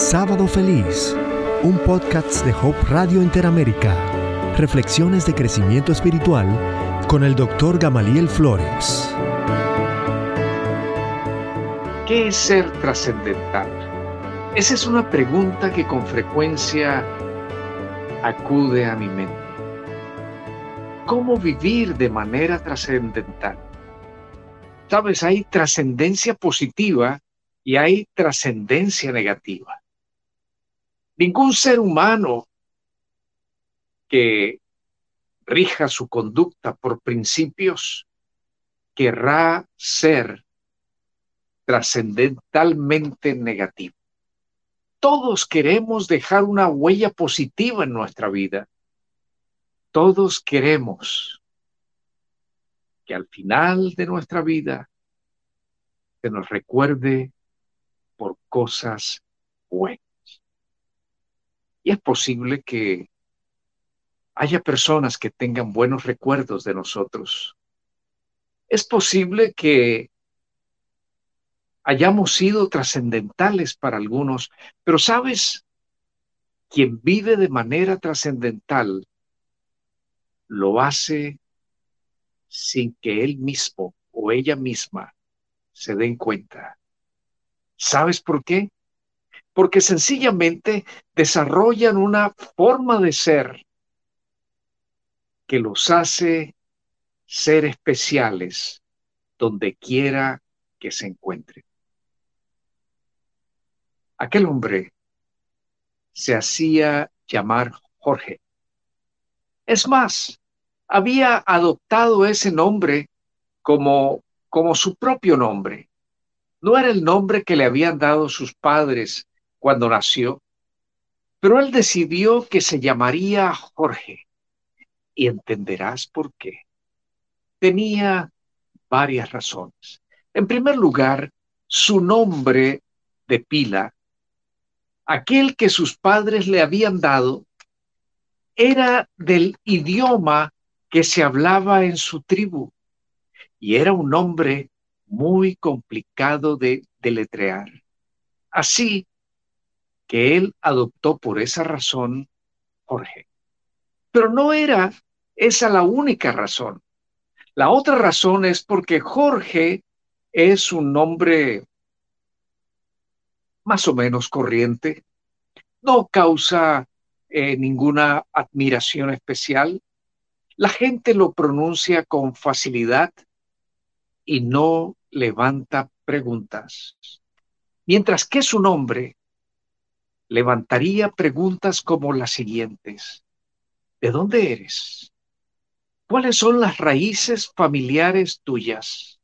Sábado Feliz, un podcast de Hope Radio Interamérica. Reflexiones de crecimiento espiritual con el doctor Gamaliel Flores. ¿Qué es ser trascendental? Esa es una pregunta que con frecuencia acude a mi mente. ¿Cómo vivir de manera trascendental? Sabes, hay trascendencia positiva y hay trascendencia negativa. Ningún ser humano que rija su conducta por principios querrá ser trascendentalmente negativo. Todos queremos dejar una huella positiva en nuestra vida. Todos queremos que al final de nuestra vida se nos recuerde por cosas buenas. Es posible que haya personas que tengan buenos recuerdos de nosotros. Es posible que hayamos sido trascendentales para algunos, pero sabes, quien vive de manera trascendental lo hace sin que él mismo o ella misma se den cuenta. ¿Sabes por qué? Porque sencillamente desarrollan una forma de ser que los hace ser especiales donde quiera que se encuentren. Aquel hombre se hacía llamar Jorge. Es más, había adoptado ese nombre como, como su propio nombre. No era el nombre que le habían dado sus padres cuando nació, pero él decidió que se llamaría Jorge. Y entenderás por qué. Tenía varias razones. En primer lugar, su nombre de pila, aquel que sus padres le habían dado, era del idioma que se hablaba en su tribu y era un nombre muy complicado de deletrear. Así que él adoptó por esa razón Jorge. Pero no era esa la única razón. La otra razón es porque Jorge es un nombre más o menos corriente, no causa eh, ninguna admiración especial, la gente lo pronuncia con facilidad y no levanta preguntas. Mientras que su nombre levantaría preguntas como las siguientes. ¿De dónde eres? ¿Cuáles son las raíces familiares tuyas?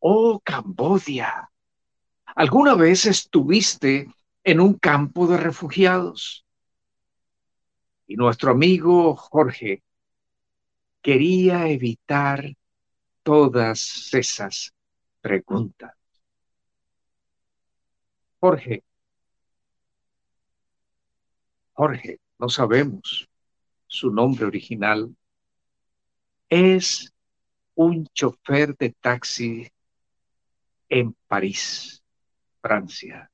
Oh, Cambodia, ¿alguna vez estuviste en un campo de refugiados? Y nuestro amigo Jorge quería evitar todas esas preguntas. Jorge Jorge, no sabemos su nombre original, es un chofer de taxi en París, Francia.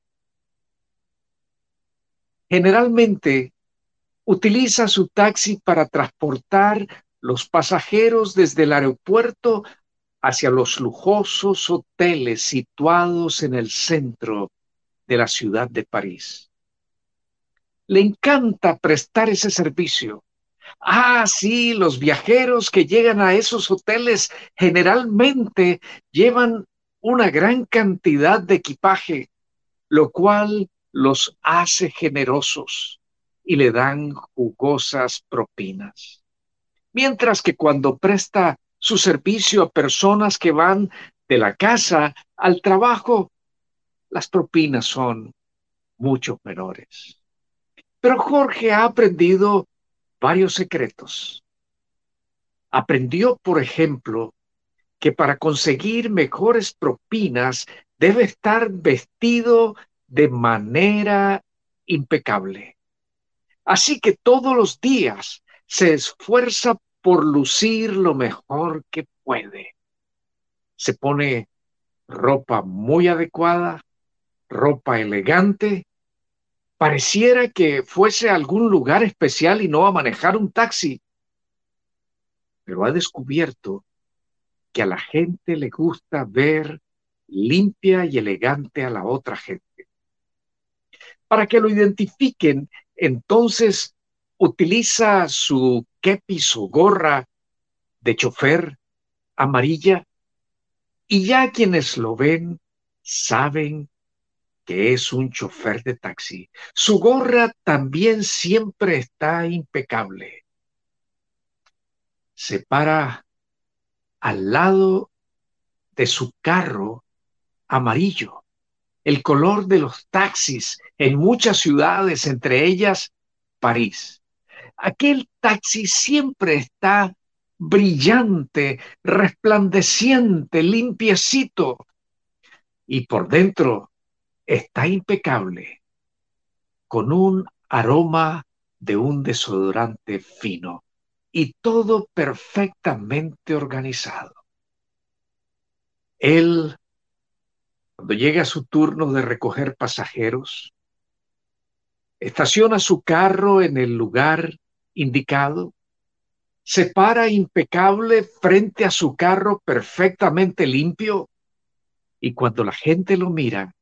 Generalmente utiliza su taxi para transportar los pasajeros desde el aeropuerto hacia los lujosos hoteles situados en el centro de la ciudad de París le encanta prestar ese servicio. Ah, sí, los viajeros que llegan a esos hoteles generalmente llevan una gran cantidad de equipaje, lo cual los hace generosos y le dan jugosas propinas. Mientras que cuando presta su servicio a personas que van de la casa al trabajo, las propinas son mucho menores. Pero Jorge ha aprendido varios secretos. Aprendió, por ejemplo, que para conseguir mejores propinas debe estar vestido de manera impecable. Así que todos los días se esfuerza por lucir lo mejor que puede. Se pone ropa muy adecuada, ropa elegante Pareciera que fuese a algún lugar especial y no a manejar un taxi. Pero ha descubierto que a la gente le gusta ver limpia y elegante a la otra gente. Para que lo identifiquen, entonces utiliza su kepi, su gorra de chofer amarilla, y ya quienes lo ven saben que es un chofer de taxi. Su gorra también siempre está impecable. Se para al lado de su carro amarillo, el color de los taxis en muchas ciudades, entre ellas París. Aquel taxi siempre está brillante, resplandeciente, limpiecito. Y por dentro está impecable, con un aroma de un desodorante fino y todo perfectamente organizado. Él, cuando llega su turno de recoger pasajeros, estaciona su carro en el lugar indicado, se para impecable frente a su carro perfectamente limpio y cuando la gente lo mira,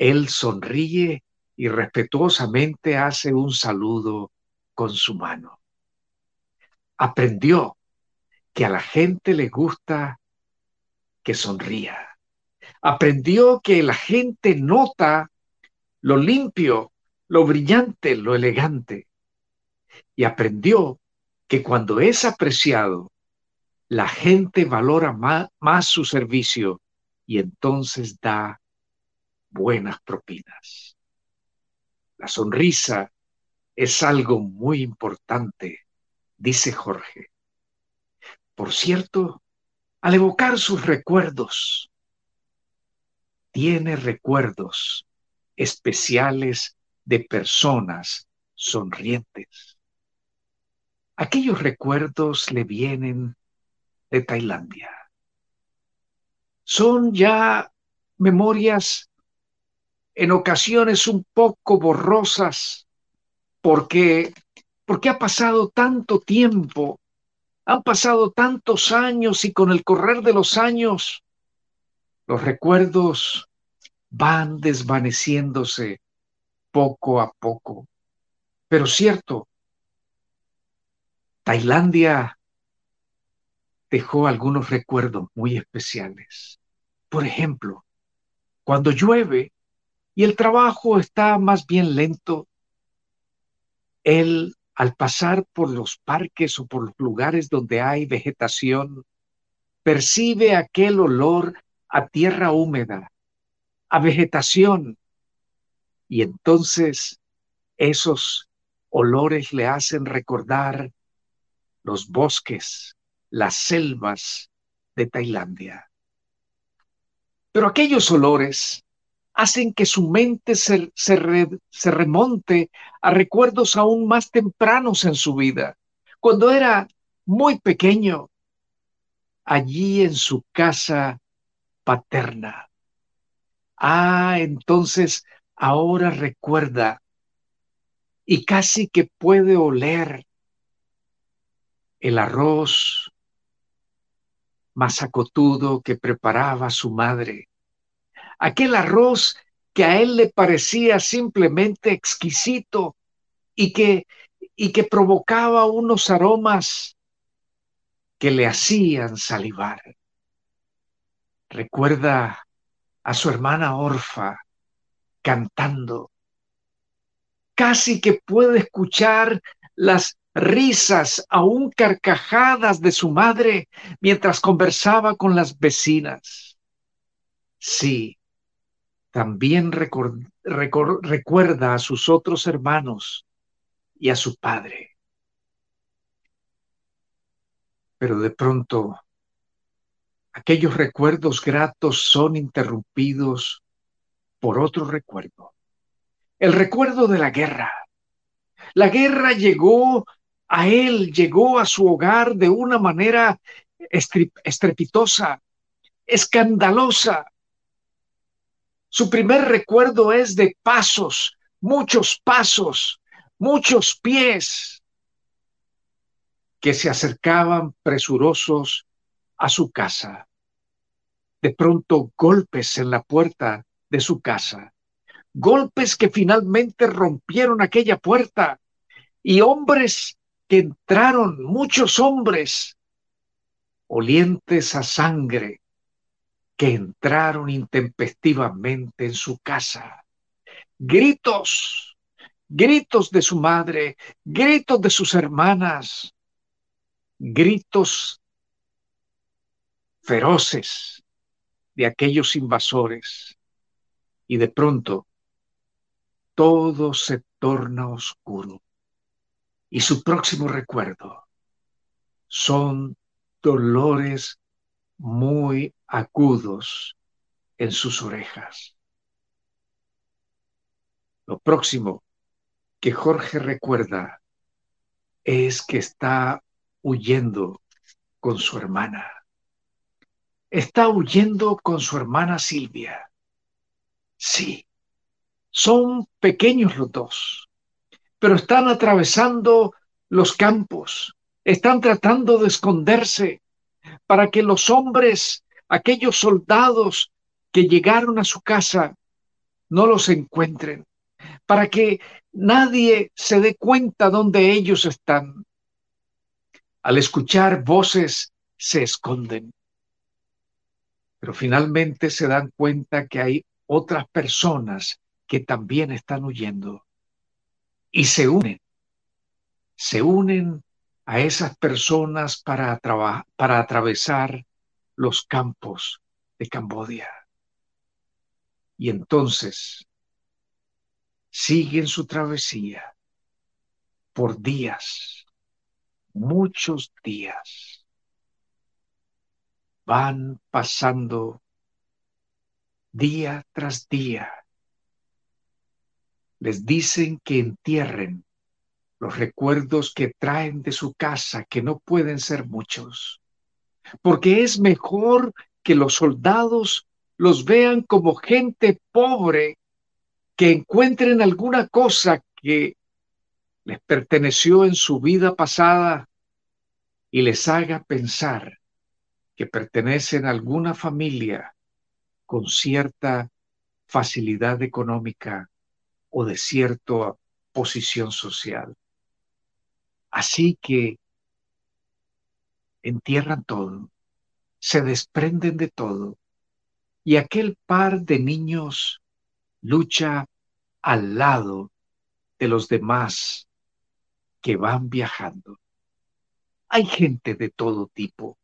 él sonríe y respetuosamente hace un saludo con su mano. Aprendió que a la gente le gusta que sonría. Aprendió que la gente nota lo limpio, lo brillante, lo elegante. Y aprendió que cuando es apreciado, la gente valora más, su servicio y entonces da buenas propinas. La sonrisa es algo muy importante, dice Jorge. Por cierto, al evocar sus recuerdos, tiene recuerdos especiales de personas sonrientes. Aquellos recuerdos le vienen de Tailandia. Son ya memorias en ocasiones un poco borrosas, porque, porque ha pasado tanto tiempo, han pasado tantos años y con el correr de los años, los recuerdos van desvaneciéndose poco a poco. Pero cierto, Tailandia dejó algunos recuerdos muy especiales. Por ejemplo, cuando llueve, y el trabajo está más bien lento. Él, al pasar por los parques o por los lugares donde hay vegetación, percibe aquel olor a tierra húmeda, a vegetación, y entonces esos olores le hacen recordar los bosques, las selvas de Tailandia. Pero aquellos olores hacen que su mente se, se, remonte a recuerdos aún más tempranos en su vida, cuando era muy pequeño, allí en su casa paterna. Ah, entonces ahora recuerda y casi que puede oler el arroz masacotudo que preparaba su madre aquel arroz que a él le parecía simplemente exquisito y que, y que provocaba unos aromas que le hacían salivar. Recuerda a su hermana Orfa cantando. Casi que puede escuchar las risas, aún carcajadas de su madre mientras conversaba con las vecinas. Sí, también recuerda a sus otros hermanos y a su padre. Pero de pronto, aquellos recuerdos gratos son interrumpidos por otro recuerdo. El recuerdo de la guerra. La guerra llegó a él, llegó a su hogar de una manera estrepitosa, escandalosa, su primer recuerdo es de pasos, muchos pasos, muchos pies que se acercaban presurosos a su casa. De pronto golpes en la puerta de su casa, golpes que finalmente rompieron aquella puerta y hombres que entraron, muchos hombres, olientes a sangre, que entraron intempestivamente en su casa. Gritos, gritos de su madre, gritos de sus hermanas, gritos feroces de aquellos invasores. Y de pronto todo se torna oscuro. Y su próximo recuerdo son dolores muy agudos en sus orejas. Lo próximo que Jorge recuerda es que está huyendo con su hermana. Está huyendo con su hermana Silvia. Sí, son pequeños los dos, pero están atravesando los campos, están tratando de esconderse para que los hombres, aquellos soldados que llegaron a su casa, no los encuentren, para que nadie se dé cuenta dónde ellos están. Al escuchar voces, se esconden. Pero finalmente se dan cuenta que hay otras personas que también están huyendo y se unen. Se unen a esas personas para, para atravesar los campos de Cambodia. Y entonces siguen su travesía por días, muchos días. Van pasando día tras día. Les dicen que entierren los recuerdos que traen de su casa, que no pueden ser muchos, porque es mejor que los soldados los vean como gente pobre, que encuentren alguna cosa que les perteneció en su vida pasada y les haga pensar que pertenecen a alguna familia con cierta facilidad económica o de cierta posición social. Así que entierran todo, se desprenden de todo, y aquel par de niños lucha al lado de los demás que van viajando. Hay gente de todo tipo,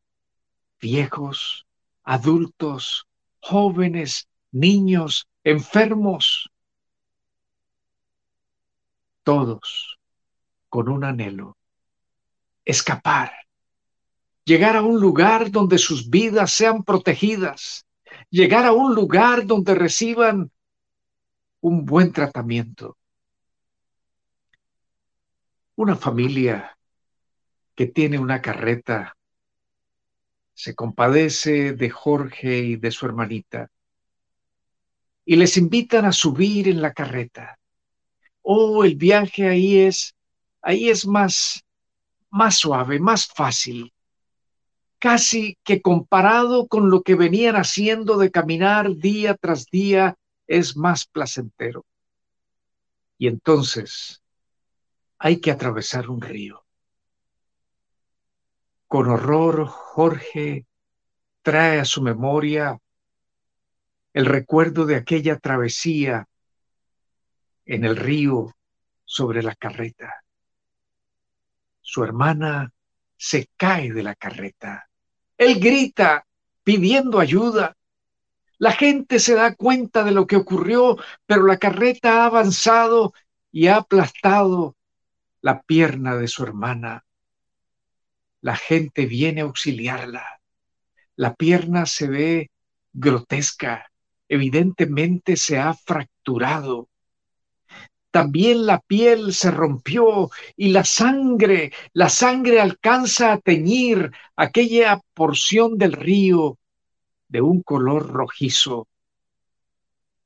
viejos, adultos, jóvenes, niños, enfermos, todos con un anhelo, escapar, llegar a un lugar donde sus vidas sean protegidas, llegar a un lugar donde reciban un buen tratamiento. Una familia que tiene una carreta se compadece de Jorge y de su hermanita y les invitan a subir en la carreta. Oh, el viaje ahí es ahí es más, más suave, más fácil. Casi que comparado con lo que venían haciendo de caminar día tras día, es más placentero. Y entonces hay que atravesar un río. Con horror, Jorge trae a su memoria el recuerdo de aquella travesía en el río sobre la carreta su hermana se cae de la carreta. Él grita pidiendo ayuda. La gente se da cuenta de lo que ocurrió, pero la carreta ha avanzado y ha aplastado la pierna de su hermana. La gente viene a auxiliarla. La pierna se ve grotesca, evidentemente se ha fracturado. También la piel se rompió y la sangre, la sangre alcanza a teñir aquella porción del río de un color rojizo.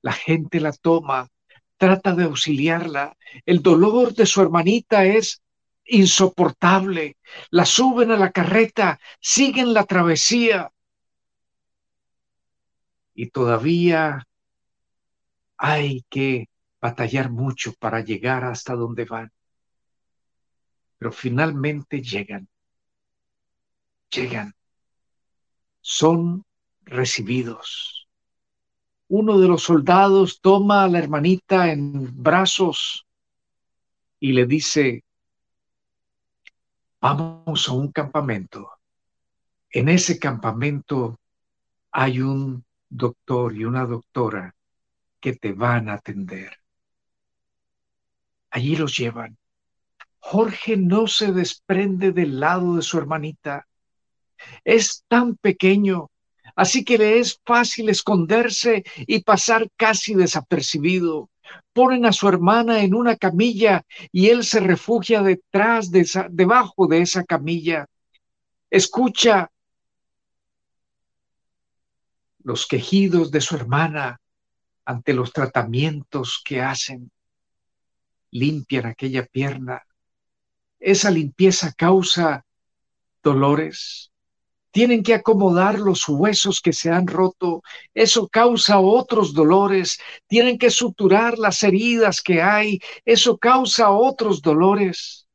La gente la toma, trata de auxiliarla. El dolor de su hermanita es insoportable. La suben a la carreta, siguen la travesía. Y todavía hay que batallar mucho para llegar hasta donde van. Pero finalmente llegan. Llegan. Son recibidos. Uno de los soldados toma a la hermanita en brazos y le dice, vamos a un campamento. En ese campamento hay un doctor y una doctora que te van a atender. Allí los llevan. Jorge no se desprende del lado de su hermanita. Es tan pequeño, así que le es fácil esconderse y pasar casi desapercibido. Ponen a su hermana en una camilla y él se refugia detrás de esa, debajo de esa camilla. Escucha los quejidos de su hermana ante los tratamientos que hacen. Limpian aquella pierna. Esa limpieza causa dolores. Tienen que acomodar los huesos que se han roto. Eso causa otros dolores. Tienen que suturar las heridas que hay. Eso causa otros dolores.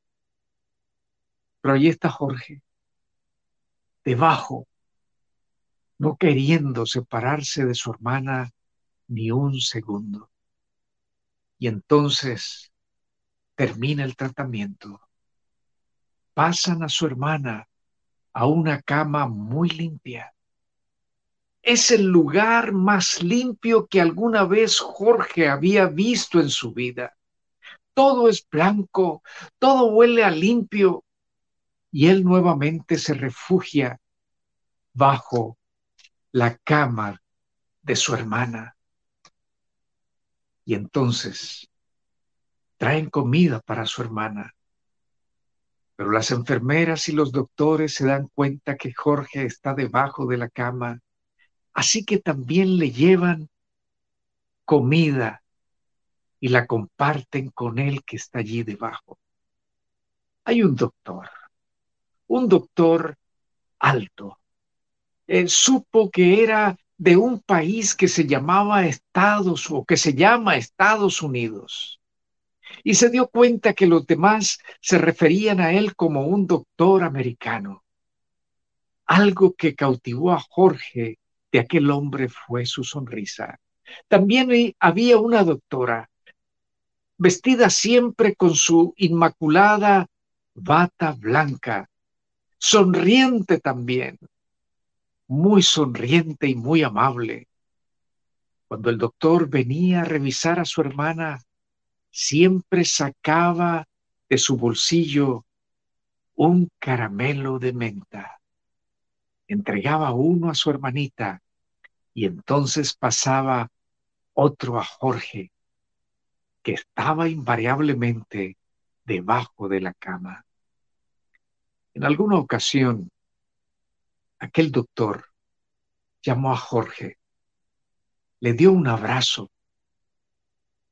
Pero ahí está Jorge, debajo, no queriendo separarse de su hermana ni un segundo. Y entonces termina el tratamiento. Pasan a su hermana a una cama muy limpia. Es el lugar más limpio que alguna vez Jorge había visto en su vida. Todo es blanco, todo huele a limpio y él nuevamente se refugia bajo la cama de su hermana. Y entonces traen comida para su hermana. Pero las enfermeras y los doctores se dan cuenta que Jorge está debajo de la cama, así que también le llevan comida y la comparten con él que está allí debajo. Hay un doctor, un doctor alto. Él supo que era de un país que se llamaba Estados o que se llama Estados Unidos. Y se dio cuenta que los demás se referían a él como un doctor americano. Algo que cautivó a Jorge de aquel hombre fue su sonrisa. También había una doctora, vestida siempre con su inmaculada bata blanca, sonriente también, muy sonriente y muy amable. Cuando el doctor venía a revisar a su hermana, siempre sacaba de su bolsillo un caramelo de menta. Entregaba uno a su hermanita y entonces pasaba otro a Jorge, que estaba invariablemente debajo de la cama. En alguna ocasión, aquel doctor llamó a Jorge, le dio un abrazo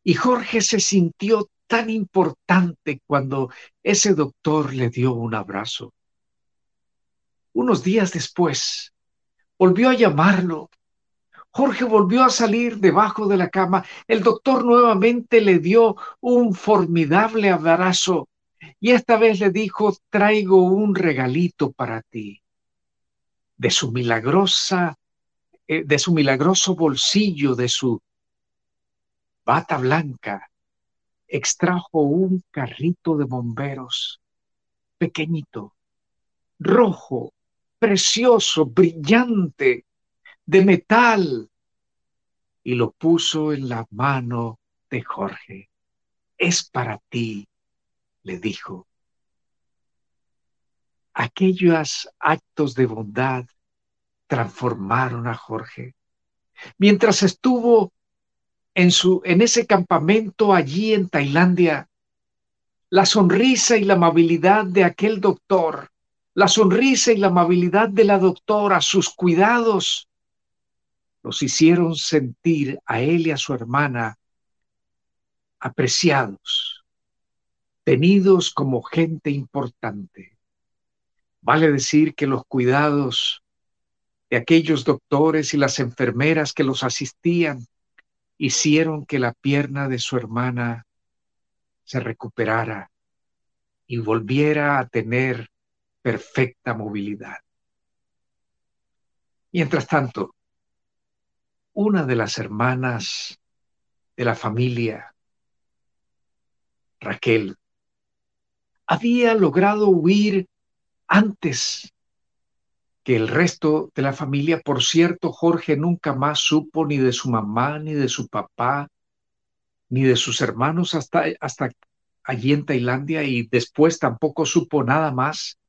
y Jorge se sintió tan importante cuando ese doctor le dio un abrazo. Unos días después, volvió a llamarlo. Jorge volvió a salir debajo de la cama. El doctor nuevamente le dio un formidable abrazo y esta vez le dijo, traigo un regalito para ti de su milagrosa, eh, de su milagroso bolsillo, de su bata blanca, extrajo un carrito de bomberos pequeñito, rojo, precioso, brillante, de metal, y lo puso en la mano de Jorge. Es para ti, le dijo aquellos actos de bondad transformaron a Jorge. Mientras estuvo en, su, en ese campamento allí en Tailandia, la sonrisa y la amabilidad de aquel doctor, la sonrisa y la amabilidad de la doctora, sus cuidados, los hicieron sentir a él y a su hermana apreciados, tenidos como gente importante. Vale decir que los cuidados de aquellos doctores y las enfermeras que los asistían hicieron que la pierna de su hermana se recuperara y volviera a tener perfecta movilidad. Mientras tanto, una de las hermanas de la familia, Raquel, había logrado huir antes que el resto de la familia. Por cierto, Jorge nunca más supo ni de su mamá, ni de su papá, ni de sus hermanos hasta, hasta allí en Tailandia y después tampoco supo nada más,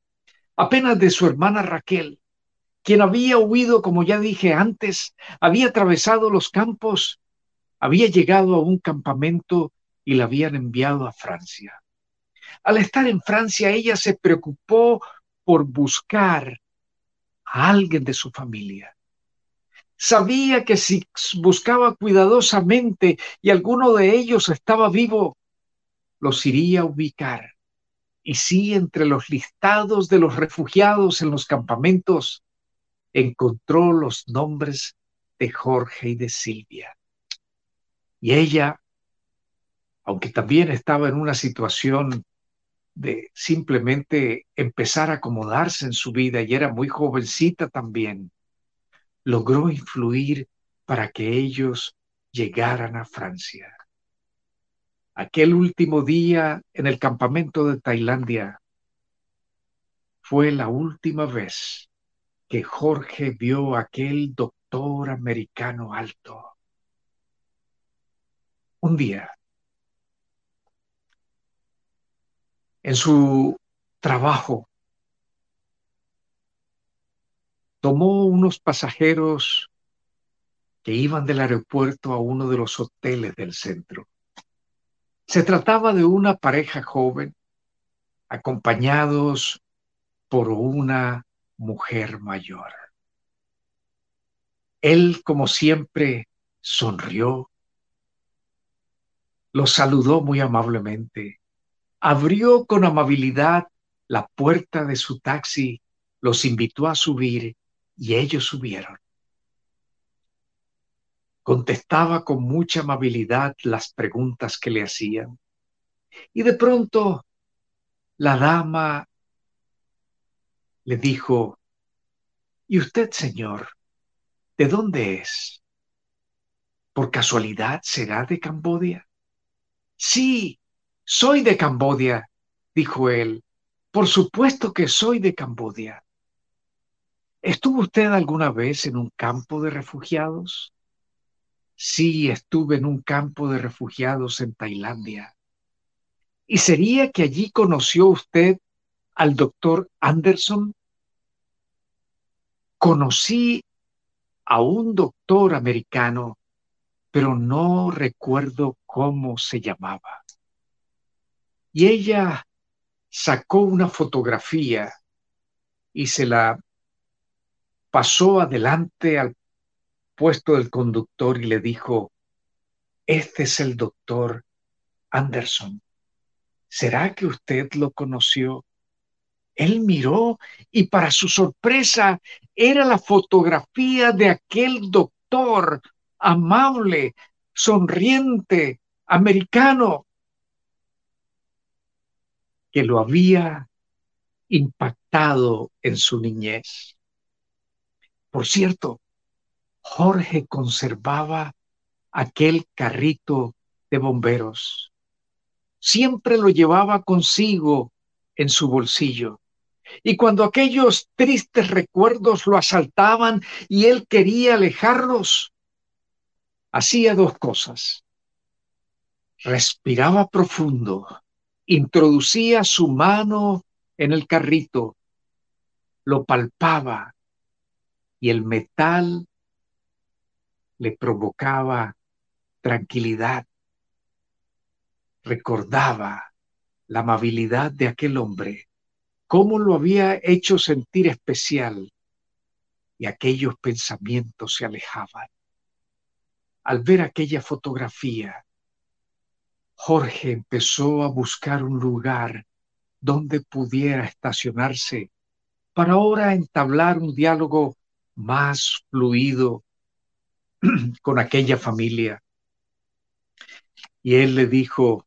apenas de su hermana Raquel, quien había huido, como ya dije antes, había atravesado los campos, había llegado a un campamento y la habían enviado a Francia. Al estar en Francia, ella se preocupó por buscar a alguien de su familia. Sabía que si buscaba cuidadosamente y alguno de ellos estaba vivo, los iría a ubicar. Y sí, entre los listados de los refugiados en los campamentos, encontró los nombres de Jorge y de Silvia. Y ella, aunque también estaba en una situación de simplemente empezar a acomodarse en su vida y era muy jovencita también, logró influir para que ellos llegaran a Francia. Aquel último día en el campamento de Tailandia fue la última vez que Jorge vio a aquel doctor americano alto. Un día, en su trabajo, tomó unos pasajeros que iban del aeropuerto a uno de los hoteles del centro. Se trataba de una pareja joven, acompañados por una mujer mayor. Él, como siempre, sonrió, los saludó muy amablemente, abrió con amabilidad la puerta de su taxi, los invitó a subir y ellos subieron contestaba con mucha amabilidad las preguntas que le hacían. Y de pronto la dama le dijo, ¿y usted, señor, de dónde es? ¿Por casualidad será de Cambodia? Sí, soy de Cambodia, dijo él. Por supuesto que soy de Cambodia. ¿Estuvo usted alguna vez en un campo de refugiados? Sí, estuve en un campo de refugiados en Tailandia. ¿Y sería que allí conoció usted al doctor Anderson? Conocí a un doctor americano, pero no recuerdo cómo se llamaba. Y ella sacó una fotografía y se la pasó adelante al puesto del conductor y le dijo, este es el doctor Anderson. ¿Será que usted lo conoció? Él miró y para su sorpresa era la fotografía de aquel doctor amable, sonriente, americano, que lo había impactado en su niñez. Por cierto, Jorge conservaba aquel carrito de bomberos. Siempre lo llevaba consigo en su bolsillo. Y cuando aquellos tristes recuerdos lo asaltaban y él quería alejarlos, hacía dos cosas. Respiraba profundo, introducía su mano en el carrito, lo palpaba y el metal le provocaba tranquilidad, recordaba la amabilidad de aquel hombre, cómo lo había hecho sentir especial y aquellos pensamientos se alejaban. Al ver aquella fotografía, Jorge empezó a buscar un lugar donde pudiera estacionarse para ahora entablar un diálogo más fluido con aquella familia. Y él le dijo,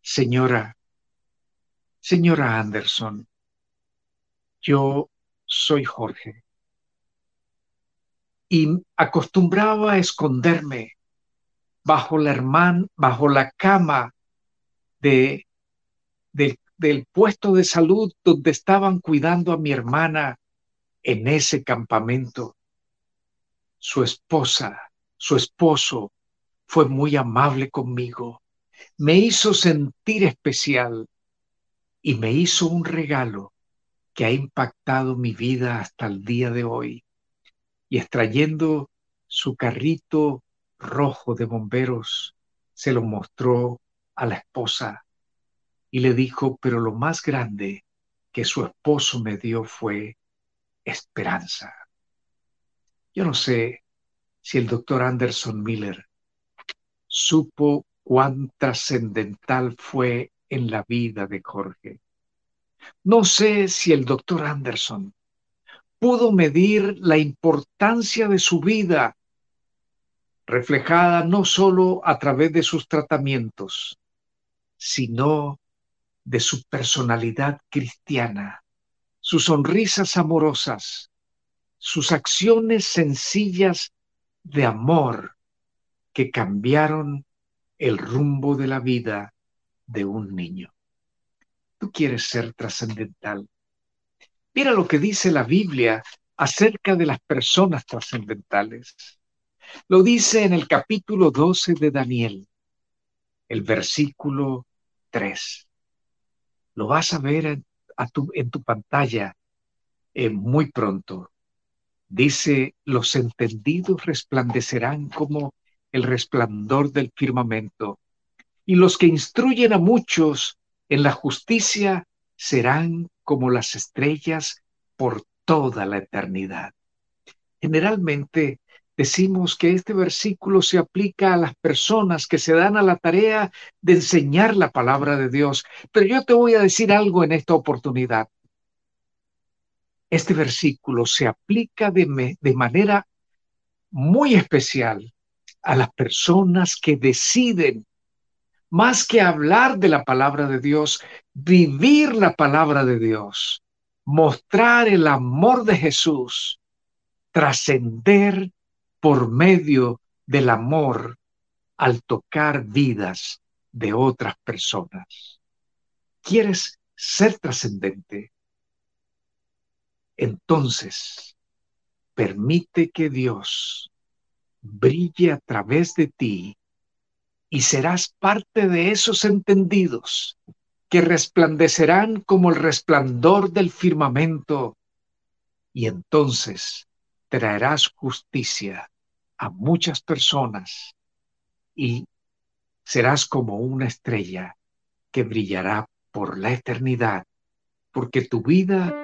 señora, señora Anderson, yo soy Jorge. Y acostumbraba a esconderme bajo la hermana, bajo la cama de, del puesto de salud donde estaban cuidando a mi hermana en ese campamento. Su esposa, su esposo, fue muy amable conmigo. Me hizo sentir especial y me hizo un regalo que ha impactado mi vida hasta el día de hoy. Y extrayendo su carrito rojo de bomberos, se lo mostró a la esposa y le dijo, pero lo más grande que su esposo me dio fue esperanza. Yo no sé si el doctor Anderson Miller supo cuán trascendental fue en la vida de Jorge. No sé si el doctor Anderson pudo medir la importancia de su vida reflejada no solo a través de sus tratamientos, sino de su personalidad cristiana, sus sonrisas amorosas, sus acciones sencillas de amor que cambiaron el rumbo de la vida de un niño. Tú quieres ser trascendental. Mira lo que dice la Biblia acerca de las personas trascendentales. Lo dice en el capítulo 12 de Daniel, el versículo 3. Lo vas a ver en, tu, pantalla eh, muy pronto. Dice, los entendidos resplandecerán como el resplandor del firmamento, y los que instruyen a muchos en la justicia serán como las estrellas por toda la eternidad. Generalmente decimos que este versículo se aplica a las personas que se dan a la tarea de enseñar la palabra de Dios. Pero yo te voy a decir algo en esta oportunidad. Este versículo se aplica de, de manera muy especial a las personas que deciden, más que hablar de la palabra de Dios, vivir la palabra de Dios, mostrar el amor de Jesús, trascender por medio del amor al tocar vidas de otras personas. ¿Quieres ser trascendente? Entonces, permite que Dios brille a través de ti y serás parte de esos entendidos que resplandecerán como el resplandor del firmamento. Y entonces traerás justicia a muchas personas y serás como una estrella que brillará por la eternidad, porque tu vida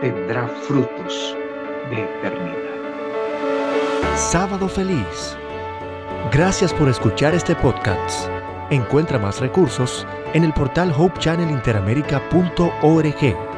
tendrá frutos de eternidad. Sábado feliz. Gracias por escuchar este podcast. Encuentra más recursos en el portal hopechannelinteramerica.org